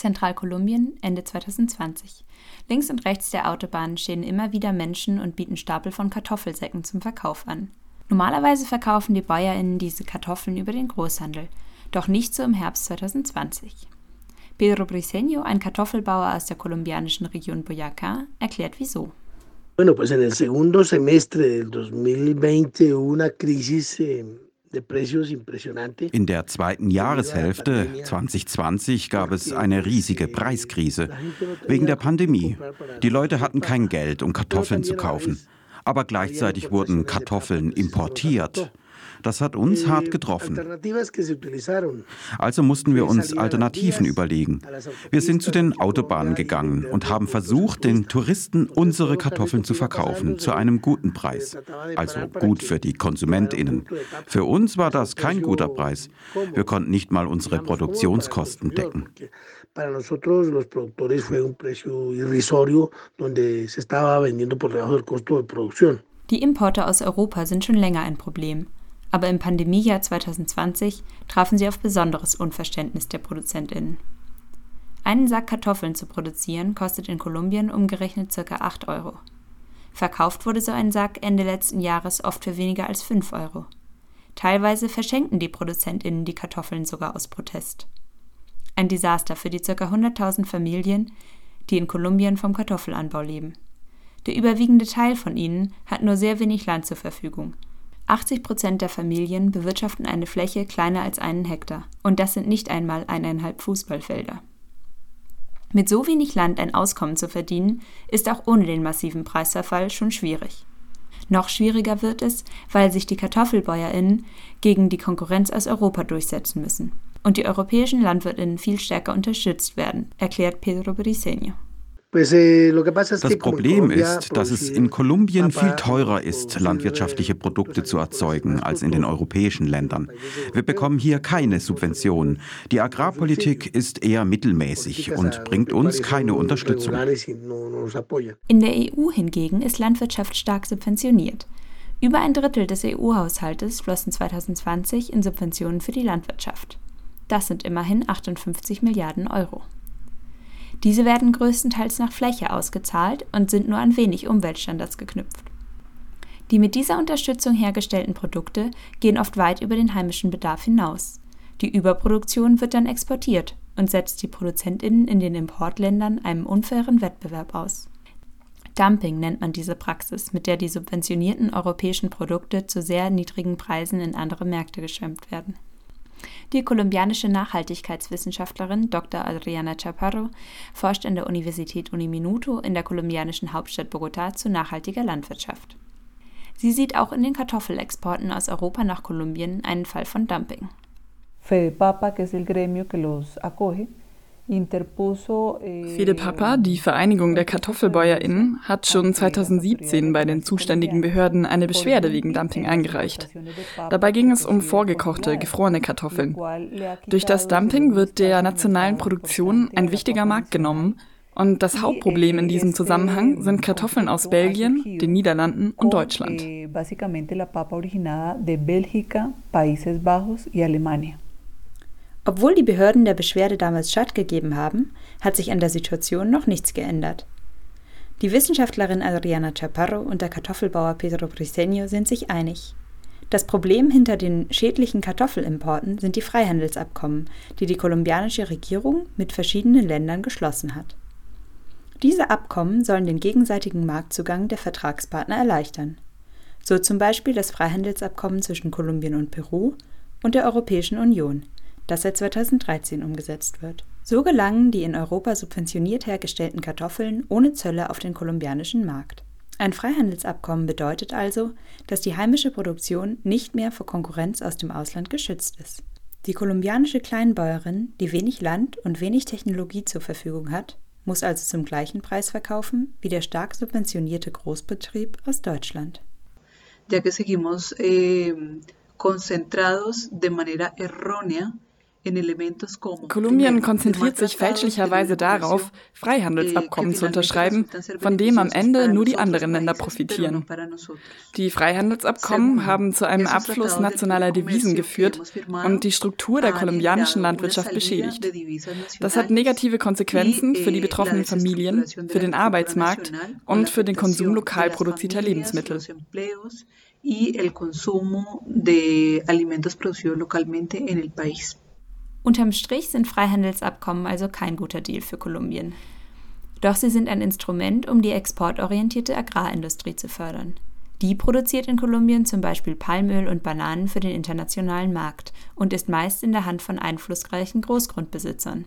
Zentralkolumbien, Ende 2020. Links und rechts der Autobahn stehen immer wieder Menschen und bieten Stapel von Kartoffelsäcken zum Verkauf an. Normalerweise verkaufen die BäuerInnen diese Kartoffeln über den Großhandel, doch nicht so im Herbst 2020. Pedro Briceño, ein Kartoffelbauer aus der kolumbianischen Region Boyacá, erklärt wieso. Bueno, pues en el segundo semestre del 2020 hubo una crisis eh, in der zweiten Jahreshälfte 2020 gab es eine riesige Preiskrise. Wegen der Pandemie. Die Leute hatten kein Geld, um Kartoffeln zu kaufen. Aber gleichzeitig wurden Kartoffeln importiert. Das hat uns hart getroffen. Also mussten wir uns Alternativen überlegen. Wir sind zu den Autobahnen gegangen und haben versucht, den Touristen unsere Kartoffeln zu verkaufen zu einem guten Preis. Also gut für die Konsumentinnen. Für uns war das kein guter Preis. Wir konnten nicht mal unsere Produktionskosten decken. Para nosotros los productores fue un precio irrisorio donde se estaba vendiendo por debajo del costo de producción. Die Importe aus Europa sind schon länger ein Problem aber im Pandemiejahr 2020 trafen sie auf besonderes Unverständnis der ProduzentInnen. Einen Sack Kartoffeln zu produzieren kostet in Kolumbien umgerechnet ca. 8 Euro. Verkauft wurde so ein Sack Ende letzten Jahres oft für weniger als 5 Euro. Teilweise verschenken die ProduzentInnen die Kartoffeln sogar aus Protest. Ein Desaster für die ca. 100.000 Familien, die in Kolumbien vom Kartoffelanbau leben. Der überwiegende Teil von ihnen hat nur sehr wenig Land zur Verfügung 80 Prozent der Familien bewirtschaften eine Fläche kleiner als einen Hektar. Und das sind nicht einmal eineinhalb Fußballfelder. Mit so wenig Land ein Auskommen zu verdienen, ist auch ohne den massiven Preisverfall schon schwierig. Noch schwieriger wird es, weil sich die KartoffelbäuerInnen gegen die Konkurrenz aus Europa durchsetzen müssen und die europäischen LandwirtInnen viel stärker unterstützt werden, erklärt Pedro Briceño. Eh, das Problem ist, dass es in Kolumbien viel teurer ist, landwirtschaftliche Produkte zu erzeugen als in den europäischen Ländern. Wir bekommen hier keine Subventionen. Die Agrarpolitik ist eher mittelmäßig und bringt uns keine Unterstützung. In der EU hingegen ist Landwirtschaft stark subventioniert. Über ein Drittel des EU-Haushaltes flossen 2020 in Subventionen für die Landwirtschaft. Das sind immerhin 58 Milliarden Euro. Diese werden größtenteils nach Fläche ausgezahlt und sind nur an wenig Umweltstandards geknüpft. Die mit dieser Unterstützung hergestellten Produkte gehen oft weit über den heimischen Bedarf hinaus. Die Überproduktion wird dann exportiert und setzt die Produzentinnen in den Importländern einem unfairen Wettbewerb aus. Dumping nennt man diese Praxis, mit der die subventionierten europäischen Produkte zu sehr niedrigen Preisen in andere Märkte geschwemmt werden. Die kolumbianische Nachhaltigkeitswissenschaftlerin Dr. Adriana Chaparro forscht an der Universität Uniminuto in der kolumbianischen Hauptstadt Bogotá zu nachhaltiger Landwirtschaft. Sie sieht auch in den Kartoffelexporten aus Europa nach Kolumbien einen Fall von Dumping. FEDEPAPA, que es el gremio que los acoge, Fede Papa, die Vereinigung der KartoffelbäuerInnen, hat schon 2017 bei den zuständigen Behörden eine Beschwerde wegen Dumping eingereicht. Dabei ging es um vorgekochte, gefrorene Kartoffeln. Durch das Dumping wird der nationalen Produktion ein wichtiger Markt genommen und das Hauptproblem in diesem Zusammenhang sind Kartoffeln aus Belgien, den Niederlanden und Deutschland. Obwohl die Behörden der Beschwerde damals stattgegeben haben, hat sich an der Situation noch nichts geändert. Die Wissenschaftlerin Adriana Chaparro und der Kartoffelbauer Pedro Briceño sind sich einig. Das Problem hinter den schädlichen Kartoffelimporten sind die Freihandelsabkommen, die die kolumbianische Regierung mit verschiedenen Ländern geschlossen hat. Diese Abkommen sollen den gegenseitigen Marktzugang der Vertragspartner erleichtern. So zum Beispiel das Freihandelsabkommen zwischen Kolumbien und Peru und der Europäischen Union, das seit 2013 umgesetzt wird. So gelangen die in Europa subventioniert hergestellten Kartoffeln ohne Zölle auf den kolumbianischen Markt. Ein Freihandelsabkommen bedeutet also, dass die heimische Produktion nicht mehr vor Konkurrenz aus dem Ausland geschützt ist. Die kolumbianische Kleinbäuerin, die wenig Land und wenig Technologie zur Verfügung hat, muss also zum gleichen Preis verkaufen wie der stark subventionierte Großbetrieb aus Deutschland. Ya que seguimos eh, concentrados de manera errónea Kolumbien konzentriert sich fälschlicherweise darauf, Freihandelsabkommen zu unterschreiben, von dem am Ende nur die anderen Länder profitieren. Die Freihandelsabkommen haben zu einem Abfluss nationaler Devisen geführt und die Struktur der kolumbianischen Landwirtschaft beschädigt. Das hat negative Konsequenzen für die betroffenen Familien, für den Arbeitsmarkt und für den Konsum lokal produzierter Lebensmittel. y el consumo de alimentos producidos localmente en el país. Unterm Strich sind Freihandelsabkommen also kein guter Deal für Kolumbien. Doch sie sind ein Instrument, um die exportorientierte Agrarindustrie zu fördern. Die produziert in Kolumbien zum Beispiel Palmöl und Bananen für den internationalen Markt und ist meist in der Hand von einflussreichen Großgrundbesitzern.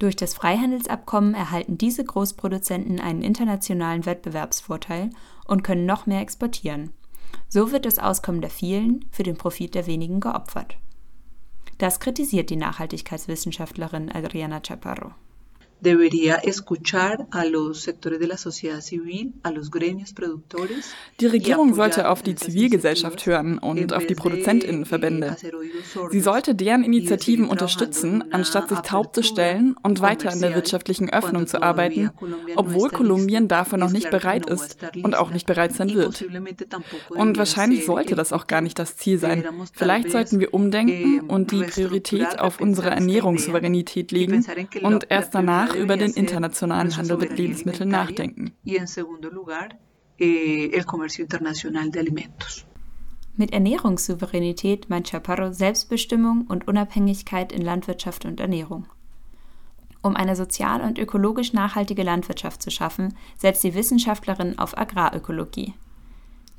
Durch das Freihandelsabkommen erhalten diese Großproduzenten einen internationalen Wettbewerbsvorteil und können noch mehr exportieren. So wird das Auskommen der vielen für den Profit der wenigen geopfert. Das kritisiert die Nachhaltigkeitswissenschaftlerin Adriana Chaparro debería escuchar a los sectores de la sociedad civil, a los gremios productores. Die Regierung sollte auf die Zivilgesellschaft hören und auf die Produzentinnenverbände. Sie sollte deren Initiativen unterstützen, anstatt sich taub zu stellen und weiter an der wirtschaftlichen Öffnung zu arbeiten, obwohl Kolumbien dafür noch nicht bereit ist und auch nicht bereit sein wird. Und wahrscheinlich sollte das auch gar nicht das Ziel sein. Vielleicht sollten wir umdenken und die Priorität auf unsere Ernährungssouveränität legen und erst danach danach über den internationalen Handel mit Lebensmitteln nachdenken. Eh, mit Ernährungssouveränität meint Chaparro Selbstbestimmung und Unabhängigkeit in Landwirtschaft und Ernährung. Um eine sozial und ökologisch nachhaltige Landwirtschaft zu schaffen, setzt die Wissenschaftlerin auf Agrarökologie.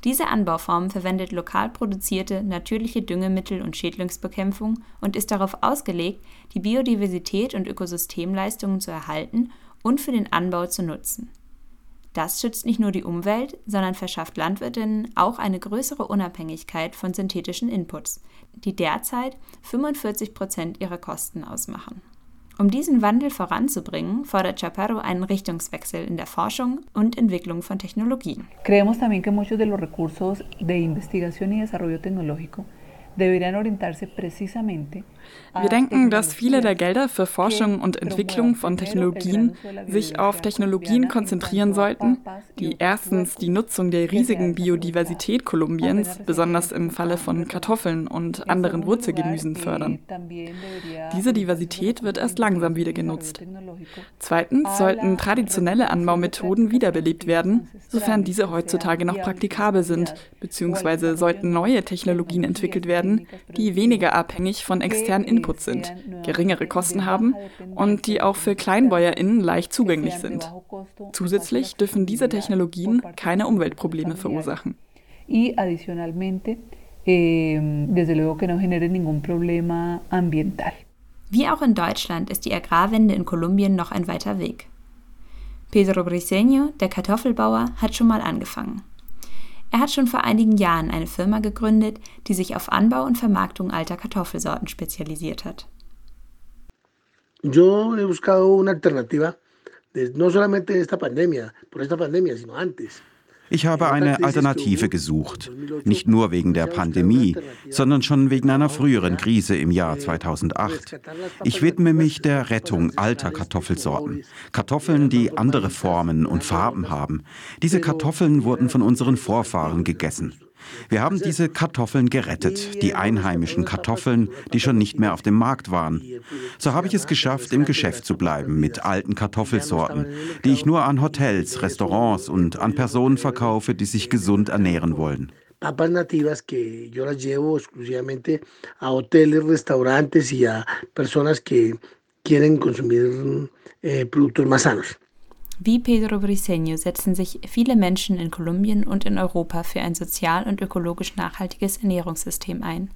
Diese Anbauform verwendet lokal produzierte natürliche Düngemittel und Schädlingsbekämpfung und ist darauf ausgelegt, die Biodiversität und Ökosystemleistungen zu erhalten und für den Anbau zu nutzen. Das schützt nicht nur die Umwelt, sondern verschafft Landwirtinnen auch eine größere Unabhängigkeit von synthetischen Inputs, die derzeit 45 Prozent ihrer Kosten ausmachen. Um diesen Wandel voranzubringen, fordert Chaparro einen Richtungswechsel in der Forschung und Entwicklung von Technologien. Creemos también que muchos de los recursos de investigación y desarrollo tecnológico wir denken, dass viele der Gelder für Forschung und Entwicklung von Technologien sich auf Technologien konzentrieren sollten, die erstens die Nutzung der riesigen Biodiversität Kolumbiens, besonders im Falle von Kartoffeln und anderen Wurzelgemüsen, fördern. Diese Diversität wird erst langsam wieder genutzt. Zweitens sollten traditionelle Anbaumethoden wiederbelebt werden, sofern diese heutzutage noch praktikabel sind, beziehungsweise sollten neue Technologien entwickelt werden, die weniger abhängig von externen Inputs sind, geringere Kosten haben und die auch für KleinbäuerInnen leicht zugänglich sind. Zusätzlich dürfen diese Technologien keine Umweltprobleme verursachen. Y adicionalmente, eh, desde luego que no genere ningún problema ambiental. Wie auch in Deutschland ist die Agrarwende in Kolumbien noch ein weiter Weg. Pedro Briceño, der Kartoffelbauer, hat schon mal angefangen. Er hat schon vor einigen Jahren eine Firma gegründet, die sich auf Anbau und Vermarktung alter Kartoffelsorten spezialisiert hat. Yo he buscado una alternativa, no solamente esta pandemia, por esta pandemia, sino antes. Ich habe eine Alternative gesucht, nicht nur wegen der Pandemie, sondern schon wegen einer früheren Krise im Jahr 2008. Ich widme mich der Rettung alter Kartoffelsorten, Kartoffeln, die andere Formen und Farben haben. Diese Kartoffeln wurden von unseren Vorfahren gegessen. Wir haben diese Kartoffeln gerettet, die einheimischen Kartoffeln, die schon nicht mehr auf dem Markt waren. So habe ich es geschafft, im Geschäft zu bleiben mit alten Kartoffelsorten, die ich nur an Hotels, Restaurants und an Personen verkaufe, die sich gesund ernähren wollen. papas nativas que yo las llevo exclusivamente a hoteles, restaurantes y a personas que quieren consumir eh, productos más sanos. Wie Pedro Briceño setzen sich viele Menschen in Kolumbien und in Europa für ein sozial und ökologisch nachhaltiges Ernährungssystem ein.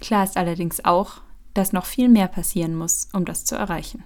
Klar ist allerdings auch, dass noch viel mehr passieren muss, um das zu erreichen.